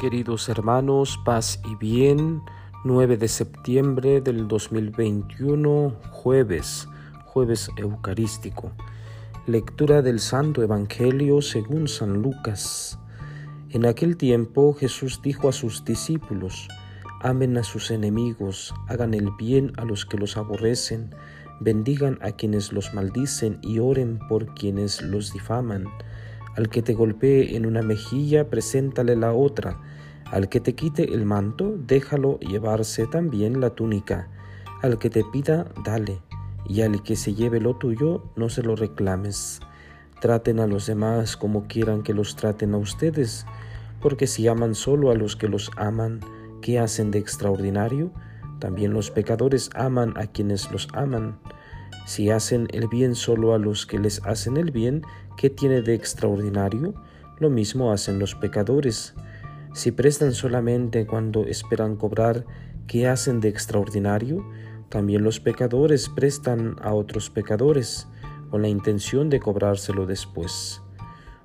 Queridos hermanos, paz y bien, 9 de septiembre del 2021, jueves, jueves eucarístico. Lectura del Santo Evangelio según San Lucas. En aquel tiempo Jesús dijo a sus discípulos, amen a sus enemigos, hagan el bien a los que los aborrecen, bendigan a quienes los maldicen y oren por quienes los difaman. Al que te golpee en una mejilla, preséntale la otra. Al que te quite el manto, déjalo llevarse también la túnica. Al que te pida, dale. Y al que se lleve lo tuyo, no se lo reclames. Traten a los demás como quieran que los traten a ustedes, porque si aman solo a los que los aman, ¿qué hacen de extraordinario? También los pecadores aman a quienes los aman. Si hacen el bien solo a los que les hacen el bien, ¿qué tiene de extraordinario? Lo mismo hacen los pecadores. Si prestan solamente cuando esperan cobrar, ¿qué hacen de extraordinario? También los pecadores prestan a otros pecadores con la intención de cobrárselo después.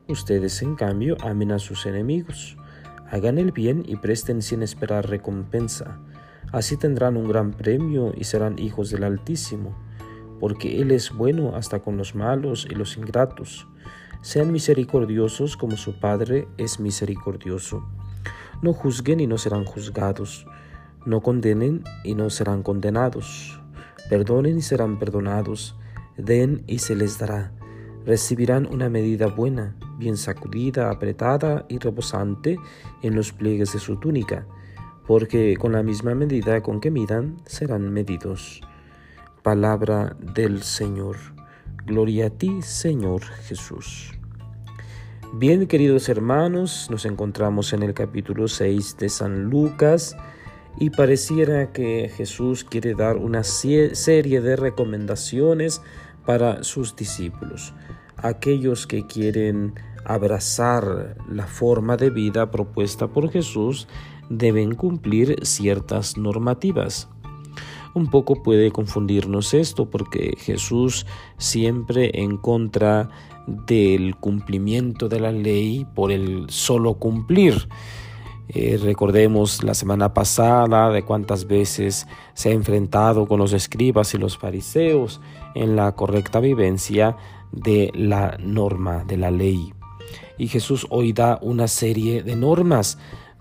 Ustedes, en cambio, amen a sus enemigos. Hagan el bien y presten sin esperar recompensa. Así tendrán un gran premio y serán hijos del Altísimo porque Él es bueno hasta con los malos y los ingratos. Sean misericordiosos como su Padre es misericordioso. No juzguen y no serán juzgados. No condenen y no serán condenados. Perdonen y serán perdonados. Den y se les dará. Recibirán una medida buena, bien sacudida, apretada y reposante en los pliegues de su túnica, porque con la misma medida con que midan serán medidos. Palabra del Señor. Gloria a ti, Señor Jesús. Bien, queridos hermanos, nos encontramos en el capítulo 6 de San Lucas y pareciera que Jesús quiere dar una serie de recomendaciones para sus discípulos, aquellos que quieren abrazar la forma de vida propuesta por Jesús deben cumplir ciertas normativas. Un poco puede confundirnos esto porque Jesús siempre en contra del cumplimiento de la ley por el solo cumplir. Eh, recordemos la semana pasada de cuántas veces se ha enfrentado con los escribas y los fariseos en la correcta vivencia de la norma, de la ley. Y Jesús hoy da una serie de normas,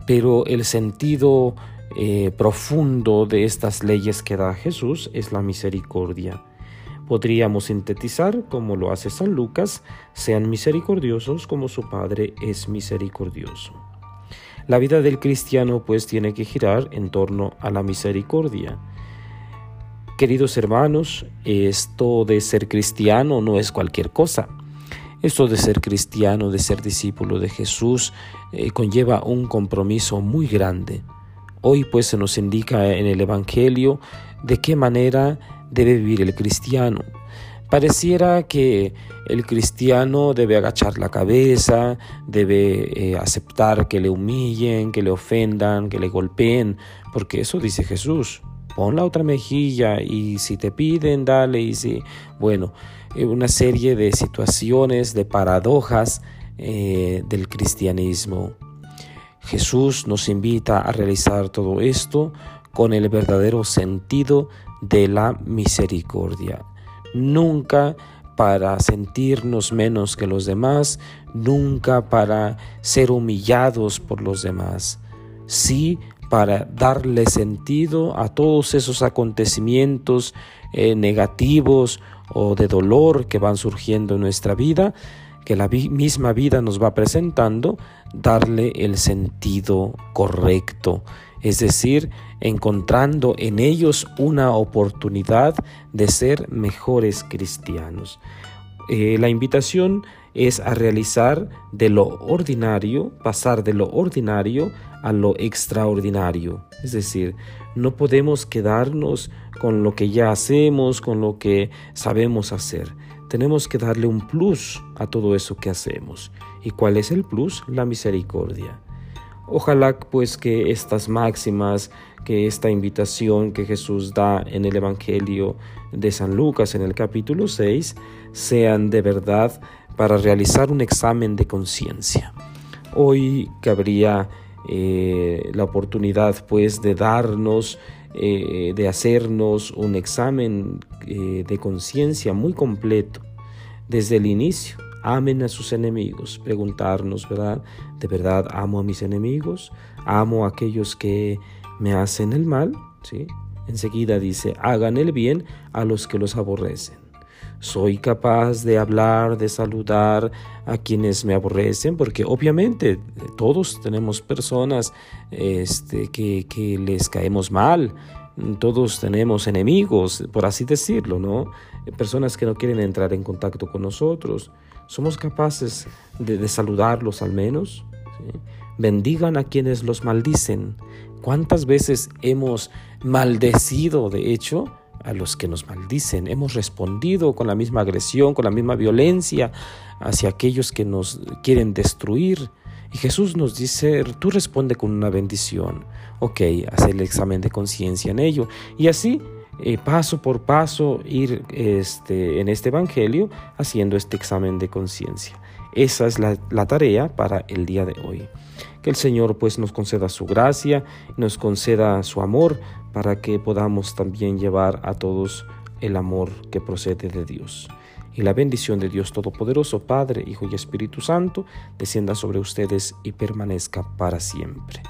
pero el sentido eh, profundo de estas leyes que da Jesús es la misericordia. Podríamos sintetizar, como lo hace San Lucas, sean misericordiosos como su Padre es misericordioso. La vida del cristiano pues tiene que girar en torno a la misericordia. Queridos hermanos, esto de ser cristiano no es cualquier cosa. Esto de ser cristiano, de ser discípulo de Jesús, eh, conlleva un compromiso muy grande. Hoy pues se nos indica en el Evangelio de qué manera debe vivir el cristiano. Pareciera que el cristiano debe agachar la cabeza, debe eh, aceptar que le humillen, que le ofendan, que le golpeen, porque eso dice Jesús. Pon la otra mejilla y si te piden, dale y si... Bueno, eh, una serie de situaciones, de paradojas eh, del cristianismo. Jesús nos invita a realizar todo esto con el verdadero sentido de la misericordia. Nunca para sentirnos menos que los demás, nunca para ser humillados por los demás, sí para darle sentido a todos esos acontecimientos eh, negativos o de dolor que van surgiendo en nuestra vida, que la misma vida nos va presentando, darle el sentido correcto, es decir, encontrando en ellos una oportunidad de ser mejores cristianos. Eh, la invitación es a realizar de lo ordinario, pasar de lo ordinario a lo extraordinario. Es decir, no podemos quedarnos con lo que ya hacemos, con lo que sabemos hacer tenemos que darle un plus a todo eso que hacemos. ¿Y cuál es el plus? La misericordia. Ojalá pues que estas máximas, que esta invitación que Jesús da en el Evangelio de San Lucas en el capítulo 6 sean de verdad para realizar un examen de conciencia. Hoy cabría eh, la oportunidad pues de darnos, eh, de hacernos un examen eh, de conciencia muy completo desde el inicio. Amen a sus enemigos, preguntarnos, ¿verdad? ¿De verdad amo a mis enemigos? ¿Amo a aquellos que me hacen el mal? ¿Sí? Enseguida dice, hagan el bien a los que los aborrecen. Soy capaz de hablar, de saludar a quienes me aborrecen, porque obviamente todos tenemos personas este, que, que les caemos mal, todos tenemos enemigos, por así decirlo, ¿no? Personas que no quieren entrar en contacto con nosotros. ¿Somos capaces de, saludarlos al menos? Bendigan a quienes los maldicen. ¿Cuántas veces hemos maldecido, de hecho, a los que nos maldicen? Hemos respondido con la misma agresión, con la misma violencia hacia aquellos que nos quieren destruir. Y Jesús nos dice, tú responde con una bendición. Ok, haz el examen de conciencia en ello. Y así, eh, paso por paso, ir este, en este Evangelio haciendo este examen de conciencia. Esa es la, la, tarea para el día de hoy. Que el Señor pues nos conceda su gracia, nos conceda su amor para que podamos también llevar a todos el amor que procede de Dios. Y la bendición de Dios Todopoderoso, Padre, Hijo y Espíritu Santo, descienda sobre ustedes y permanezca para siempre.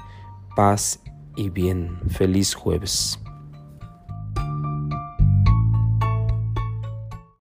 Paz y bien. Feliz jueves.